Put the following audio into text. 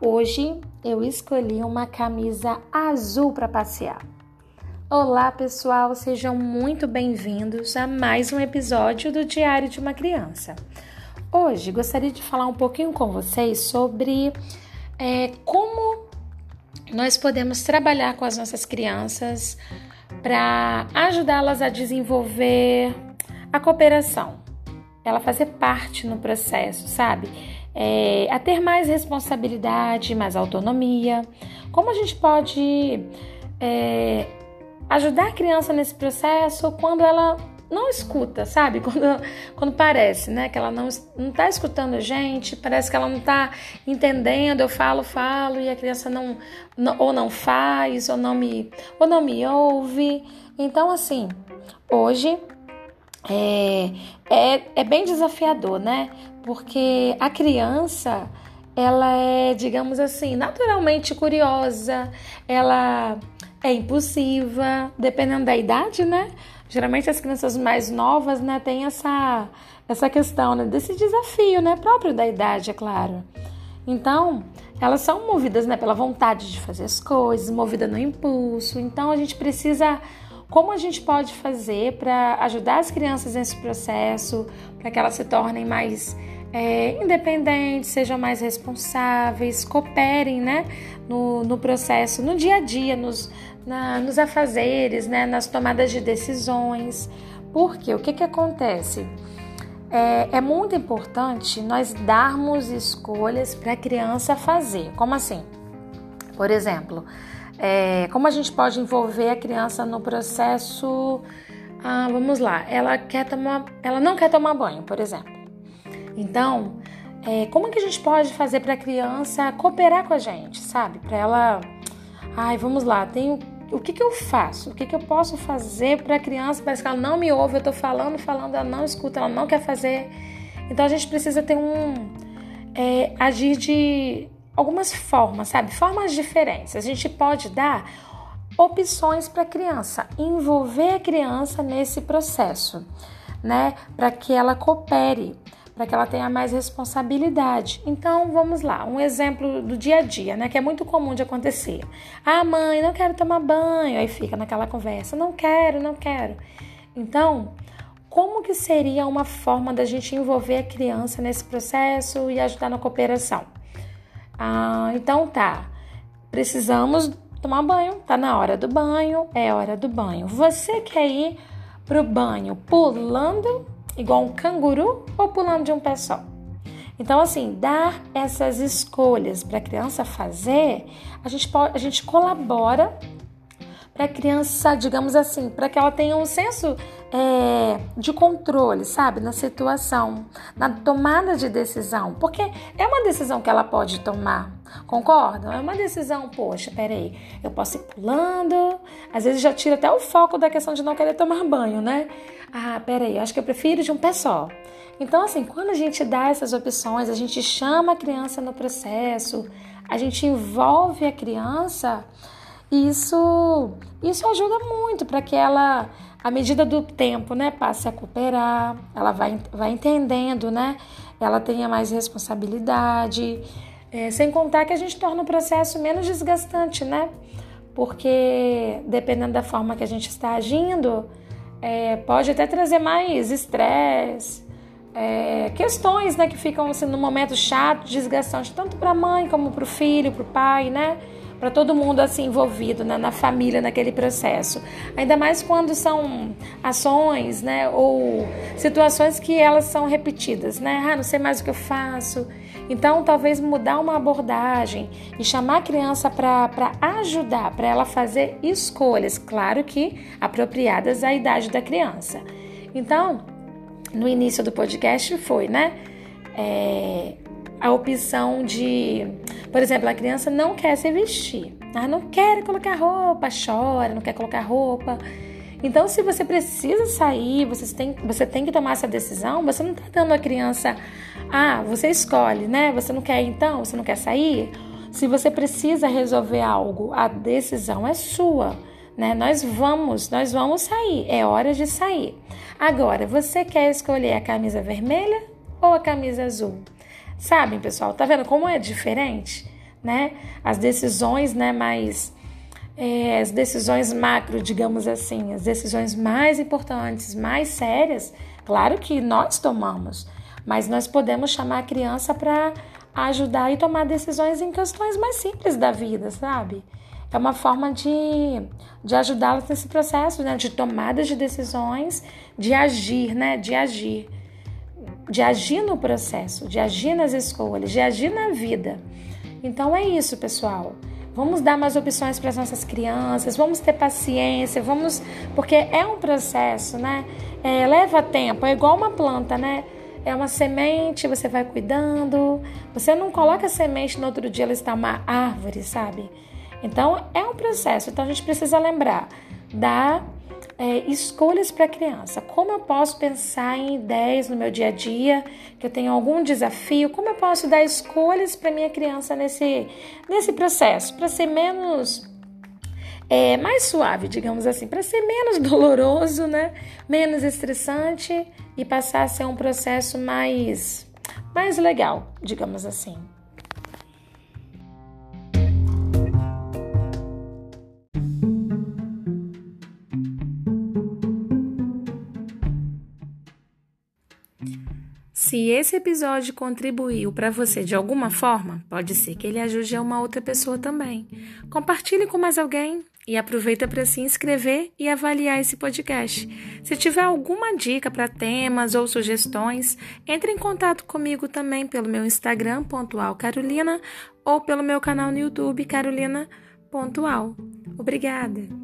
Hoje eu escolhi uma camisa azul para passear. Olá, pessoal, sejam muito bem-vindos a mais um episódio do Diário de uma Criança. Hoje gostaria de falar um pouquinho com vocês sobre é, como nós podemos trabalhar com as nossas crianças para ajudá-las a desenvolver a cooperação, ela fazer parte no processo, sabe? É, a ter mais responsabilidade, mais autonomia. Como a gente pode é, ajudar a criança nesse processo quando ela não escuta, sabe? Quando, quando parece, né? Que ela não, não tá escutando a gente, parece que ela não tá entendendo. Eu falo, falo e a criança não, não ou não faz, ou não me, ou não me ouve. Então, assim, hoje é, é, é bem desafiador, né? Porque a criança, ela é, digamos assim, naturalmente curiosa, ela é impulsiva, dependendo da idade, né? Geralmente as crianças mais novas, né, têm essa, essa questão, né, desse desafio, né, próprio da idade, é claro. Então, elas são movidas, né, pela vontade de fazer as coisas, movida no impulso. Então, a gente precisa como a gente pode fazer para ajudar as crianças nesse processo, para que elas se tornem mais é, independentes, sejam mais responsáveis, cooperem né, no, no processo, no dia a dia, nos, na, nos afazeres, né, nas tomadas de decisões. Porque o que, que acontece? É, é muito importante nós darmos escolhas para a criança fazer. Como assim? Por exemplo, é, como a gente pode envolver a criança no processo? Ah, vamos lá, ela quer tomar, ela não quer tomar banho, por exemplo. Então, é, como que a gente pode fazer para a criança cooperar com a gente, sabe? Para ela, ai, vamos lá, tenho o que, que eu faço? O que, que eu posso fazer para a criança? Parece que ela não me ouve, eu estou falando, falando, ela não escuta, ela não quer fazer. Então a gente precisa ter um é, agir de algumas formas, sabe? Formas diferentes. A gente pode dar opções para a criança, envolver a criança nesse processo, né? Para que ela coopere, para que ela tenha mais responsabilidade. Então, vamos lá, um exemplo do dia a dia, né? Que é muito comum de acontecer. Ah, mãe, não quero tomar banho. Aí fica naquela conversa, não quero, não quero. Então, como que seria uma forma da gente envolver a criança nesse processo e ajudar na cooperação? Ah, então tá. Precisamos tomar banho. Tá na hora do banho, é hora do banho. Você quer ir pro banho pulando igual um canguru ou pulando de um pé só? Então, assim, dar essas escolhas para a criança fazer, a gente, pode, a gente colabora para a criança, digamos assim, para que ela tenha um senso é, de controle, sabe, na situação, na tomada de decisão, porque é uma decisão que ela pode tomar, concordam? É uma decisão, poxa, peraí, eu posso ir pulando, às vezes já tira até o foco da questão de não querer tomar banho, né? Ah, peraí, acho que eu prefiro de um pé só. Então, assim, quando a gente dá essas opções, a gente chama a criança no processo, a gente envolve a criança isso, isso ajuda muito para que ela, à medida do tempo, né, passe a cooperar, ela vai, vai entendendo, né, ela tenha mais responsabilidade, é, sem contar que a gente torna o processo menos desgastante, né, porque dependendo da forma que a gente está agindo, é, pode até trazer mais estresse, é, questões né, que ficam assim, no momento chato, desgastante, tanto para a mãe como para o filho, para o pai, né? Para todo mundo assim envolvido né, na família naquele processo. Ainda mais quando são ações, né, ou situações que elas são repetidas, né? Ah, não sei mais o que eu faço. Então, talvez mudar uma abordagem e chamar a criança para ajudar, para ela fazer escolhas, claro que apropriadas à idade da criança. Então, no início do podcast foi, né? É, a opção de, por exemplo, a criança não quer se vestir, ah, não quer colocar roupa, chora, não quer colocar roupa. Então, se você precisa sair, você tem, você tem que tomar essa decisão, você não está dando a criança, ah, você escolhe, né? Você não quer então, você não quer sair. Se você precisa resolver algo, a decisão é sua, né? Nós vamos, nós vamos sair, é hora de sair. Agora, você quer escolher a camisa vermelha ou a camisa azul? Sabem, pessoal, tá vendo como é diferente? né? As decisões, né, mais é, as decisões macro, digamos assim, as decisões mais importantes, mais sérias, claro que nós tomamos, mas nós podemos chamar a criança para ajudar e tomar decisões em questões mais simples da vida, sabe? É uma forma de, de ajudá-los nesse processo, né? De tomada de decisões, de agir, né? De agir. De agir no processo, de agir nas escolhas, de agir na vida. Então é isso, pessoal. Vamos dar mais opções para as nossas crianças, vamos ter paciência, vamos. Porque é um processo, né? É, leva tempo, é igual uma planta, né? É uma semente, você vai cuidando. Você não coloca a semente no outro dia ela está uma árvore, sabe? Então é um processo. Então a gente precisa lembrar da é, escolhas para a criança. Como eu posso pensar em ideias no meu dia a dia, que eu tenho algum desafio? Como eu posso dar escolhas para minha criança nesse, nesse processo, para ser menos. É, mais suave, digamos assim, para ser menos doloroso, né? menos estressante e passar a ser um processo mais, mais legal, digamos assim. Se esse episódio contribuiu para você de alguma forma, pode ser que ele ajude a uma outra pessoa também. Compartilhe com mais alguém e aproveita para se inscrever e avaliar esse podcast. Se tiver alguma dica para temas ou sugestões, entre em contato comigo também pelo meu Instagram Carolina ou pelo meu canal no YouTube Carolina. Obrigada.